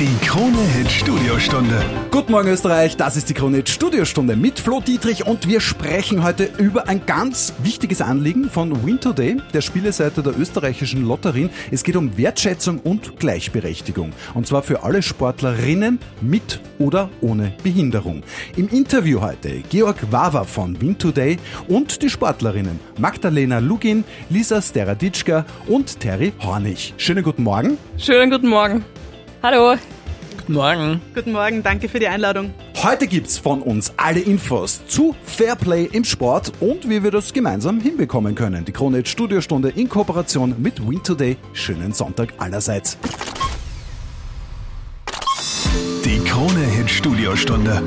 Die Krone Hit Studiostunde. Guten Morgen Österreich, das ist die Krone Hit Studiostunde mit Flo Dietrich und wir sprechen heute über ein ganz wichtiges Anliegen von Win Today, der Spieleseite der österreichischen Lotterien. Es geht um Wertschätzung und Gleichberechtigung und zwar für alle Sportlerinnen mit oder ohne Behinderung. Im Interview heute Georg Wawa von Win Today und die Sportlerinnen Magdalena Lugin, Lisa Steraditschka und Terry Hornig. Schönen guten Morgen. Schönen guten Morgen. Hallo. Guten Morgen. Guten Morgen, danke für die Einladung. Heute gibt's von uns alle Infos zu Fairplay im Sport und wie wir das gemeinsam hinbekommen können. Die Krone Studiostunde in Kooperation mit Win Today. Schönen Sonntag allerseits. Die Krone Hit Studiostunde.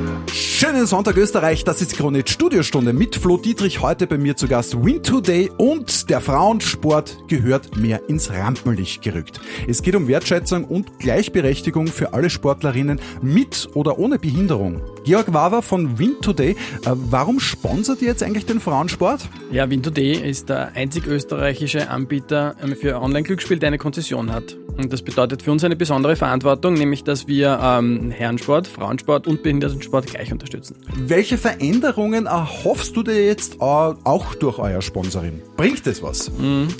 Schönen Sonntag Österreich, das ist die Krone Studiostunde mit Flo Dietrich. Heute bei mir zu Gast Win Today und der Frauensport gehört mehr ins Rampenlicht gerückt. Es geht um Wertschätzung und Gleichberechtigung für alle Sportlerinnen mit oder ohne Behinderung. Georg Wawa von Win Today, äh, warum sponsert ihr jetzt eigentlich den Frauensport? Ja, Win Today ist der einzig österreichische Anbieter ähm, für Online-Glücksspiel, der eine Konzession hat. Und das bedeutet für uns eine besondere Verantwortung, nämlich dass wir ähm, Herrensport, Frauensport und Behindertensport gleich unterstützen. Welche Veränderungen erhoffst du dir jetzt äh, auch durch euer Sponsoring? Bringt es was?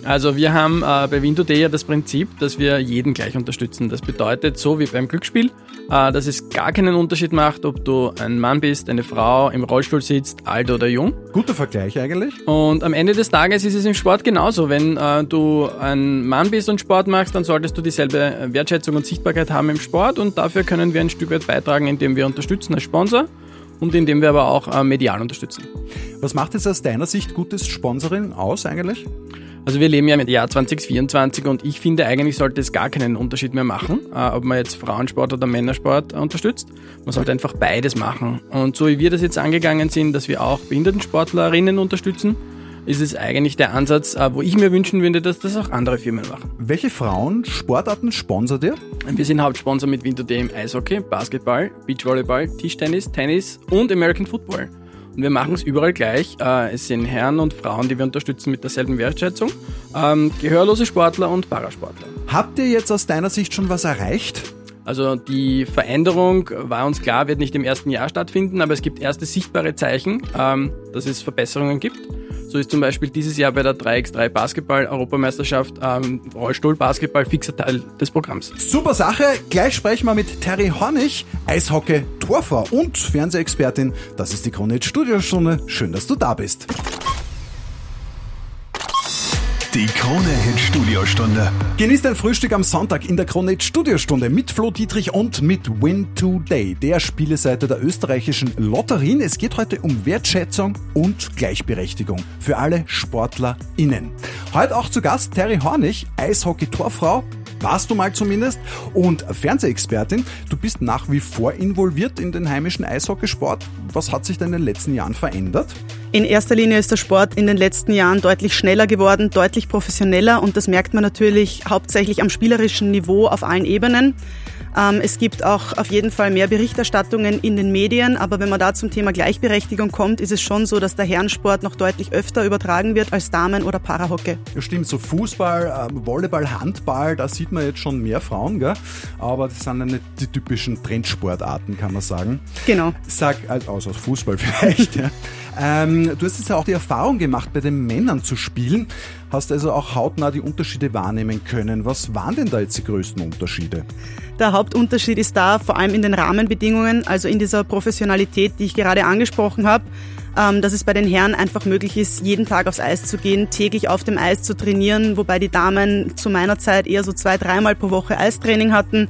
Also wir haben äh, bei Win Today ja das Prinzip, dass wir jeden gleich unterstützen. Das bedeutet, so wie beim Glücksspiel, äh, dass es gar keinen Unterschied macht, ob du ein Mann bist, eine Frau, im Rollstuhl sitzt, alt oder jung. Guter Vergleich eigentlich. Und am Ende des Tages ist es im Sport genauso. Wenn äh, du ein Mann bist und Sport machst, dann solltest du dieselbe Wertschätzung und Sichtbarkeit haben im Sport und dafür können wir ein Stück weit beitragen, indem wir unterstützen als Sponsor und indem wir aber auch äh, medial unterstützen. Was macht jetzt aus deiner Sicht gutes Sponsoring aus eigentlich? Also wir leben ja im Jahr 2024 und ich finde eigentlich sollte es gar keinen Unterschied mehr machen, äh, ob man jetzt Frauensport oder Männersport unterstützt. Man sollte einfach beides machen. Und so wie wir das jetzt angegangen sind, dass wir auch Behindertensportlerinnen unterstützen, ist es eigentlich der Ansatz, äh, wo ich mir wünschen würde, dass das auch andere Firmen machen. Welche Frauen Sportarten sponsert ihr? Wir sind Hauptsponsor mit Winter Day im Eishockey, Basketball, Beachvolleyball, Tischtennis, Tennis und American Football. Und wir machen es überall gleich. Äh, Es sind Herren und Frauen, die wir unterstützen mit derselben Wertschätzung. Ähm, Gehörlose Sportler und Parasportler. Habt ihr jetzt aus deiner Sicht schon was erreicht? Also die Veränderung war uns klar, wird nicht im ersten Jahr stattfinden, aber es gibt erste sichtbare Zeichen, ähm, dass es Verbesserungen gibt. So ist zum Beispiel dieses Jahr bei der 3x3 Basketball-Europameisterschaft ähm, Rollstuhl-Basketball fixer Teil des Programms. Super Sache. Gleich sprechen wir mit Terry Hornig, Eishockey, Torfrau und Fernsehexpertin. Das ist die Krone Studiostunde. Schön, dass du da bist. Die Krone Hit Studiostunde. Genießt ein Frühstück am Sonntag in der Krone Studiostunde mit Flo Dietrich und mit Win Today, der Spieleseite der österreichischen Lotterien. Es geht heute um Wertschätzung und Gleichberechtigung für alle SportlerInnen. Heute auch zu Gast Terry Hornig, Eishockey-Torfrau. Warst du mal zumindest und Fernsehexpertin. Du bist nach wie vor involviert in den heimischen Eishockeysport. Was hat sich denn in den letzten Jahren verändert? In erster Linie ist der Sport in den letzten Jahren deutlich schneller geworden, deutlich professioneller und das merkt man natürlich hauptsächlich am spielerischen Niveau auf allen Ebenen. Ähm, Es gibt auch auf jeden Fall mehr Berichterstattungen in den Medien, aber wenn man da zum Thema Gleichberechtigung kommt, ist es schon so, dass der Herrensport noch deutlich öfter übertragen wird als Damen- oder Parahockey. Ja, stimmt, so Fußball, ähm, Volleyball, Handball, da sieht man jetzt schon mehr Frauen, gell? aber das sind ja nicht die typischen Trendsportarten, kann man sagen. Genau. Sag, also außer Fußball vielleicht. ja. Ähm, du hast jetzt ja auch die Erfahrung gemacht, bei den Männern zu spielen, hast also auch hautnah die Unterschiede wahrnehmen können. Was waren denn da jetzt die größten Unterschiede? Der Hauptunterschied ist da vor allem in den Rahmenbedingungen, also in dieser Professionalität, die ich gerade angesprochen habe, ähm, dass es bei den Herren einfach möglich ist, jeden Tag aufs Eis zu gehen, täglich auf dem Eis zu trainieren, wobei die Damen zu meiner Zeit eher so zwei, dreimal pro Woche Eistraining hatten.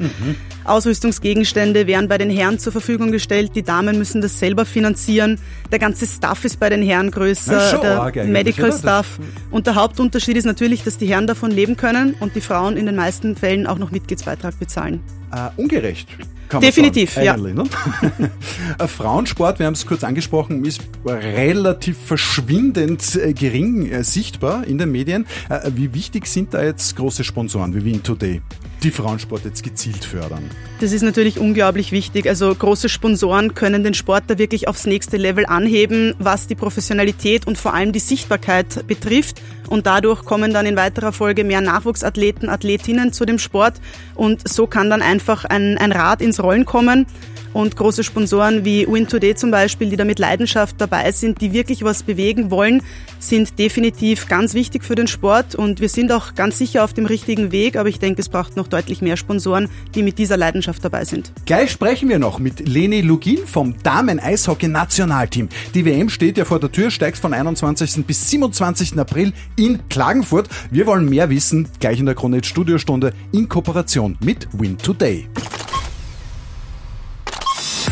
Ausrüstungsgegenstände werden bei den Herren zur Verfügung gestellt, die Damen müssen das selber finanzieren. Der ganze Staff ist bei den Herren größer, der Medical Staff. Und der Hauptunterschied ist natürlich, dass die Herren davon leben können und die Frauen in den meisten Fällen auch noch Mitgliedsbeitrag bezahlen. Äh, ungerecht. Kann Definitiv, man ja. sagen, eigentlich, Ne? Äh, Frauensport, wir haben es kurz angesprochen, ist relativ verschwindend äh, gering äh, sichtbar in den Medien. Äh, wie wichtig sind da jetzt große Sponsoren wie Win Today? Die Frauensport jetzt gezielt fördern? Das ist natürlich unglaublich wichtig. Also große Sponsoren können den Sport da wirklich aufs nächste Level anheben, was die Professionalität und vor allem die Sichtbarkeit betrifft. Und dadurch kommen dann in weiterer Folge mehr Nachwuchsathleten, Athletinnen zu dem Sport. Und so kann dann einfach ein, ein Rad ins Rollen kommen. Und große Sponsoren wie Win Today zum Beispiel, die da mit Leidenschaft dabei sind, die wirklich was bewegen wollen, sind definitiv ganz wichtig für den Sport. Und wir sind auch ganz sicher auf dem richtigen Weg. Aber ich denke, es braucht noch deutlich mehr Sponsoren, die mit dieser Leidenschaft dabei sind. Gleich sprechen wir noch mit Leni Lugin vom Damen-Eishockey-Nationalteam. Die WM steht ja vor der Tür, steigt von 21. bis 27. April in Klagenfurt. Wir wollen mehr wissen, gleich in der Kronet Studiostunde in Kooperation mit Win Today.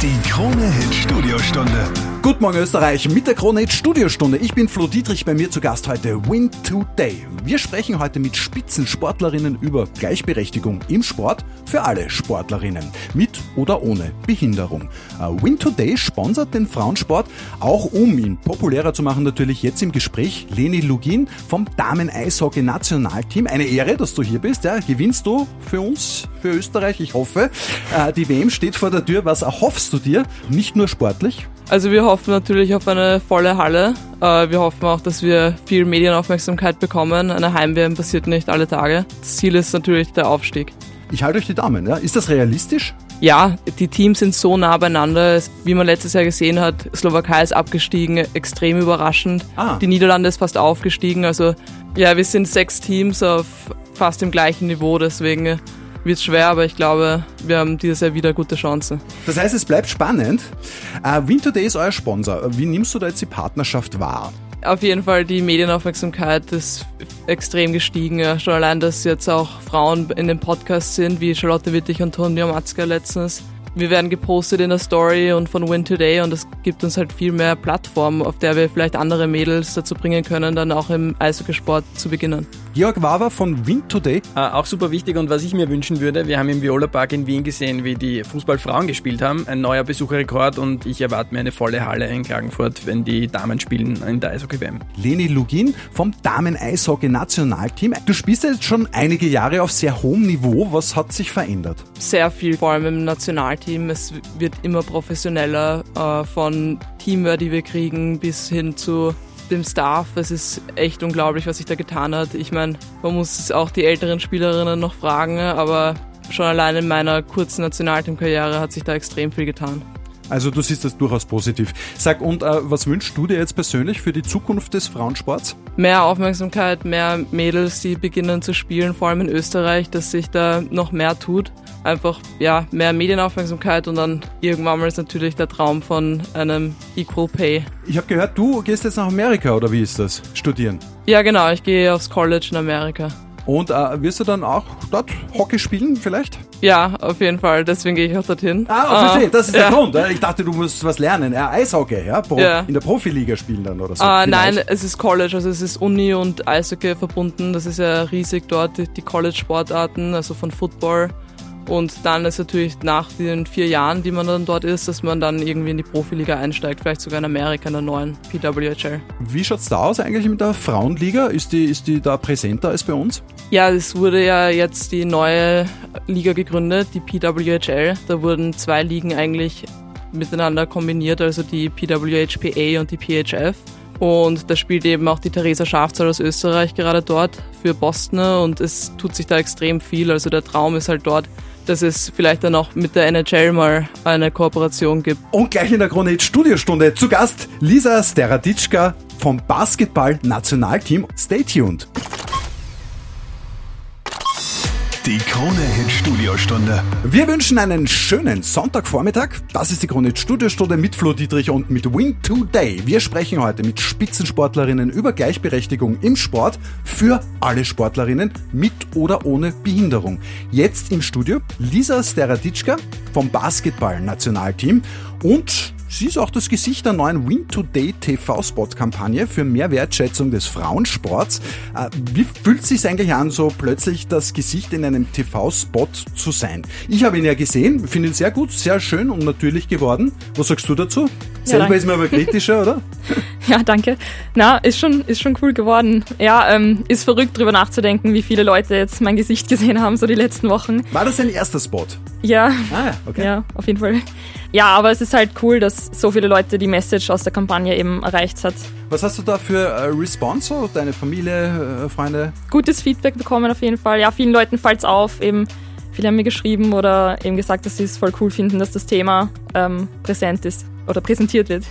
Die Krone Hit Studiostunde. Guten Morgen Österreich mit der Krone Studiostunde. Ich bin Flo Dietrich, bei mir zu Gast heute Win Today. Wir sprechen heute mit Spitzensportlerinnen über Gleichberechtigung im Sport für alle Sportlerinnen, mit oder ohne Behinderung. Äh, Win Today sponsert den Frauensport, auch um ihn populärer zu machen, natürlich jetzt im Gespräch Leni Lugin vom Damen-Eishockey-Nationalteam. Eine Ehre, dass du hier bist. Ja, gewinnst du für uns, für Österreich, ich hoffe. Äh, die WM steht vor der Tür. Was erhoffst du dir? Nicht nur sportlich, also wir hoffen natürlich auf eine volle Halle. Äh, wir hoffen auch, dass wir viel Medienaufmerksamkeit bekommen. Eine Heim-WM passiert nicht alle Tage. Das Ziel ist natürlich der Aufstieg. Ich halte euch die Daumen. Ja? Ist das realistisch? Ja, die Teams sind so nah beieinander. Wie man letztes Jahr gesehen hat, Slowakei ist abgestiegen, extrem überraschend. Ah. Die Niederlande ist fast aufgestiegen. Also ja, wir sind sechs Teams auf fast dem gleichen Niveau. Deswegen wird schwer, aber ich glaube, wir haben dieses Jahr wieder gute Chancen. Das heißt, es bleibt spannend. Uh, Winter Day ist euer Sponsor. Wie nimmst du da jetzt die Partnerschaft wahr? Auf jeden Fall die Medienaufmerksamkeit ist extrem gestiegen. Schon allein, dass jetzt auch Frauen in dem Podcast sind, wie Charlotte Wittig und Tonja Matzka letztens wir werden gepostet in der Story und von Win Today und das gibt uns halt viel mehr Plattform, auf der wir vielleicht andere Mädels dazu bringen können, dann auch im Eishockeysport zu beginnen. Georg Wawa von Win Today. Äh, auch super wichtig und was ich mir wünschen würde, wir haben im Viola Park in Wien gesehen, wie die Fußballfrauen gespielt haben. Ein neuer Besucherrekord und ich erwarte mir eine volle Halle in Klagenfurt, wenn die Damen spielen in der Eishockey-WM. Leni Lugin vom Damen-Eishockey-Nationalteam. Du spielst jetzt schon einige Jahre auf sehr hohem Niveau. Was hat sich verändert? Sehr viel, vor allem im Nationalteam. Team. Es wird immer professioneller äh, von Teamwear, die wir kriegen, bis hin zu dem Staff. Es ist echt unglaublich, was sich da getan hat. Ich meine, man muss auch die älteren Spielerinnen noch fragen, aber schon allein in meiner kurzen Nationalteamkarriere hat sich da extrem viel getan. Also du siehst das durchaus positiv. Sag, und äh, was wünschst du dir jetzt persönlich für die Zukunft des Frauensports? Mehr Aufmerksamkeit, mehr Mädels, die beginnen zu spielen, vor allem in Österreich, dass sich da noch mehr tut. Einfach ja, mehr Medienaufmerksamkeit und dann irgendwann mal ist natürlich der Traum von einem Equal Pay. Ich habe gehört, du gehst jetzt nach Amerika oder wie ist das? Studieren? Ja, genau, ich gehe aufs College in Amerika. Und äh, wirst du dann auch dort Hockey spielen vielleicht? Ja, auf jeden Fall. Deswegen gehe ich auch dorthin. Ah, verstehe. Das ist ja. der Grund. Ich dachte, du musst was lernen. Ja, Eishockey, ja? Pro, ja. In der Profiliga spielen dann oder so. Ah, nein, es ist College. Also es ist Uni und Eishockey verbunden. Das ist ja riesig dort, die College-Sportarten, also von Football und dann ist natürlich nach den vier Jahren, die man dann dort ist, dass man dann irgendwie in die Profiliga einsteigt, vielleicht sogar in Amerika in der neuen PWHL. Wie schaut es da aus eigentlich mit der Frauenliga? Ist die, ist die da präsenter als bei uns? Ja, es wurde ja jetzt die neue Liga gegründet, die PWHL. Da wurden zwei Ligen eigentlich miteinander kombiniert, also die PWHPA und die PHF. Und da spielt eben auch die Theresa Schafzahl aus Österreich gerade dort für Boston und es tut sich da extrem viel. Also der Traum ist halt dort, dass es vielleicht dann auch mit der NHL mal eine Kooperation gibt. Und gleich in der Krone Studiostunde zu Gast Lisa Steraditschka vom Basketball-Nationalteam. Stay tuned. Die Krone-Hit Studiostunde. Wir wünschen einen schönen Sonntagvormittag. Das ist die Krone-Hit Studiostunde mit Flo Dietrich und mit Win Today. Wir sprechen heute mit Spitzensportlerinnen über Gleichberechtigung im Sport für alle Sportlerinnen mit oder ohne Behinderung. Jetzt im Studio Lisa Steraditschka vom Basketball-Nationalteam und Sie ist auch das Gesicht der neuen Win Today TV-Spot-Kampagne für mehr Wertschätzung des Frauensports. Äh, wie fühlt es sich eigentlich an, so plötzlich das Gesicht in einem TV-Spot zu sein? Ich habe ihn ja gesehen, finde ihn sehr gut, sehr schön und natürlich geworden. Was sagst du dazu? Ja, Selber danke. ist man aber kritischer, oder? Ja, danke. Na, ist schon, ist schon cool geworden. Ja, ähm, ist verrückt drüber nachzudenken, wie viele Leute jetzt mein Gesicht gesehen haben, so die letzten Wochen. War das dein erster Spot? Ja. Ah, okay. Ja, auf jeden Fall. Ja, aber es ist halt cool, dass so viele Leute die Message aus der Kampagne eben erreicht hat. Was hast du da für äh, Response, deine Familie, äh, Freunde? Gutes Feedback bekommen auf jeden Fall. Ja, vielen Leuten fällt's auf, eben viele haben mir geschrieben oder eben gesagt, dass sie es voll cool finden, dass das Thema ähm, präsent ist oder präsentiert wird.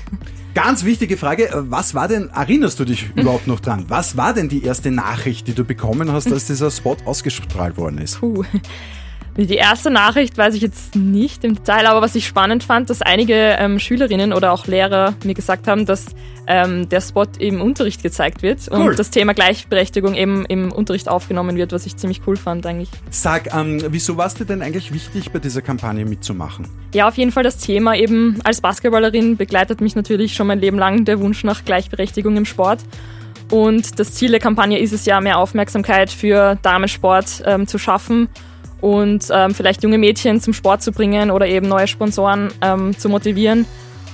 Ganz wichtige Frage, was war denn, erinnerst du dich überhaupt noch dran? Was war denn die erste Nachricht, die du bekommen hast, als dieser Spot ausgestrahlt worden ist? Puh. Die erste Nachricht weiß ich jetzt nicht im Detail, aber was ich spannend fand, dass einige ähm, Schülerinnen oder auch Lehrer mir gesagt haben, dass ähm, der Spot im Unterricht gezeigt wird Cool. und das Thema Gleichberechtigung eben im Unterricht aufgenommen wird, was ich ziemlich cool fand eigentlich. Sag, ähm, wieso war es dir denn eigentlich wichtig, bei dieser Kampagne mitzumachen? Ja, auf jeden Fall das Thema eben als Basketballerin begleitet mich natürlich schon mein Leben lang der Wunsch nach Gleichberechtigung im Sport. Und das Ziel der Kampagne ist es ja, mehr Aufmerksamkeit für Damensport ähm, zu schaffen und ähm, vielleicht junge Mädchen zum Sport zu bringen oder eben neue Sponsoren ähm, zu motivieren.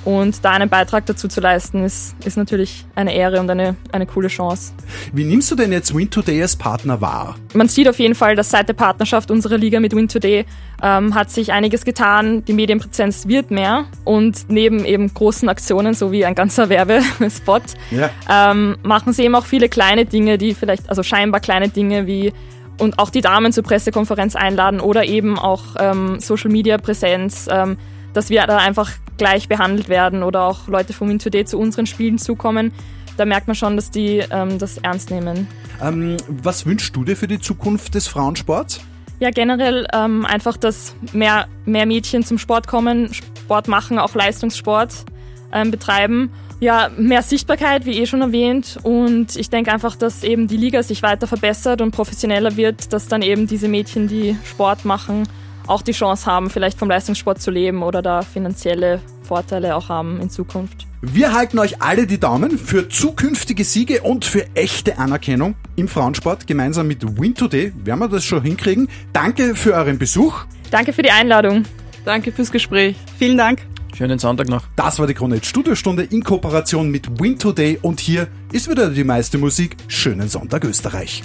Und da einen Beitrag dazu zu leisten, ist, ist natürlich eine Ehre und eine, eine coole Chance. Wie nimmst du denn jetzt Win Today als Partner wahr? Man sieht auf jeden Fall, dass seit der Partnerschaft unserer Liga mit Win Today ähm, hat sich einiges getan. Die Medienpräsenz wird mehr und neben eben großen Aktionen, so wie ein ganzer Werbespot, Ja. ähm, machen sie eben auch viele kleine Dinge, die vielleicht, also scheinbar kleine Dinge wie und auch die Damen zur Pressekonferenz einladen oder eben auch ähm, Social Media Präsenz, ähm, dass wir da einfach gleich behandelt werden oder auch Leute vom Win Today zu unseren Spielen zukommen. Da merkt man schon, dass die ähm, das ernst nehmen. Ähm, was wünschst du dir für die Zukunft des Frauensports? Ja, generell ähm, einfach, dass mehr, mehr Mädchen zum Sport kommen, Sport machen, auch Leistungssport ähm, betreiben. Ja, mehr Sichtbarkeit, wie eh schon erwähnt. Und ich denke einfach, dass eben die Liga sich weiter verbessert und professioneller wird, dass dann eben diese Mädchen, die Sport machen, auch die Chance haben, vielleicht vom Leistungssport zu leben oder da finanzielle Vorteile auch haben in Zukunft. Wir halten euch alle die Daumen für zukünftige Siege und für echte Anerkennung im Frauensport. Gemeinsam mit Win Today werden wir das schon hinkriegen. Danke für euren Besuch. Danke für die Einladung. Danke fürs Gespräch. Vielen Dank. Schönen Sonntag noch. Das war die Krone Studiostunde in Kooperation mit Win Today und hier ist wieder die meiste Musik. Schönen Sonntag Österreich.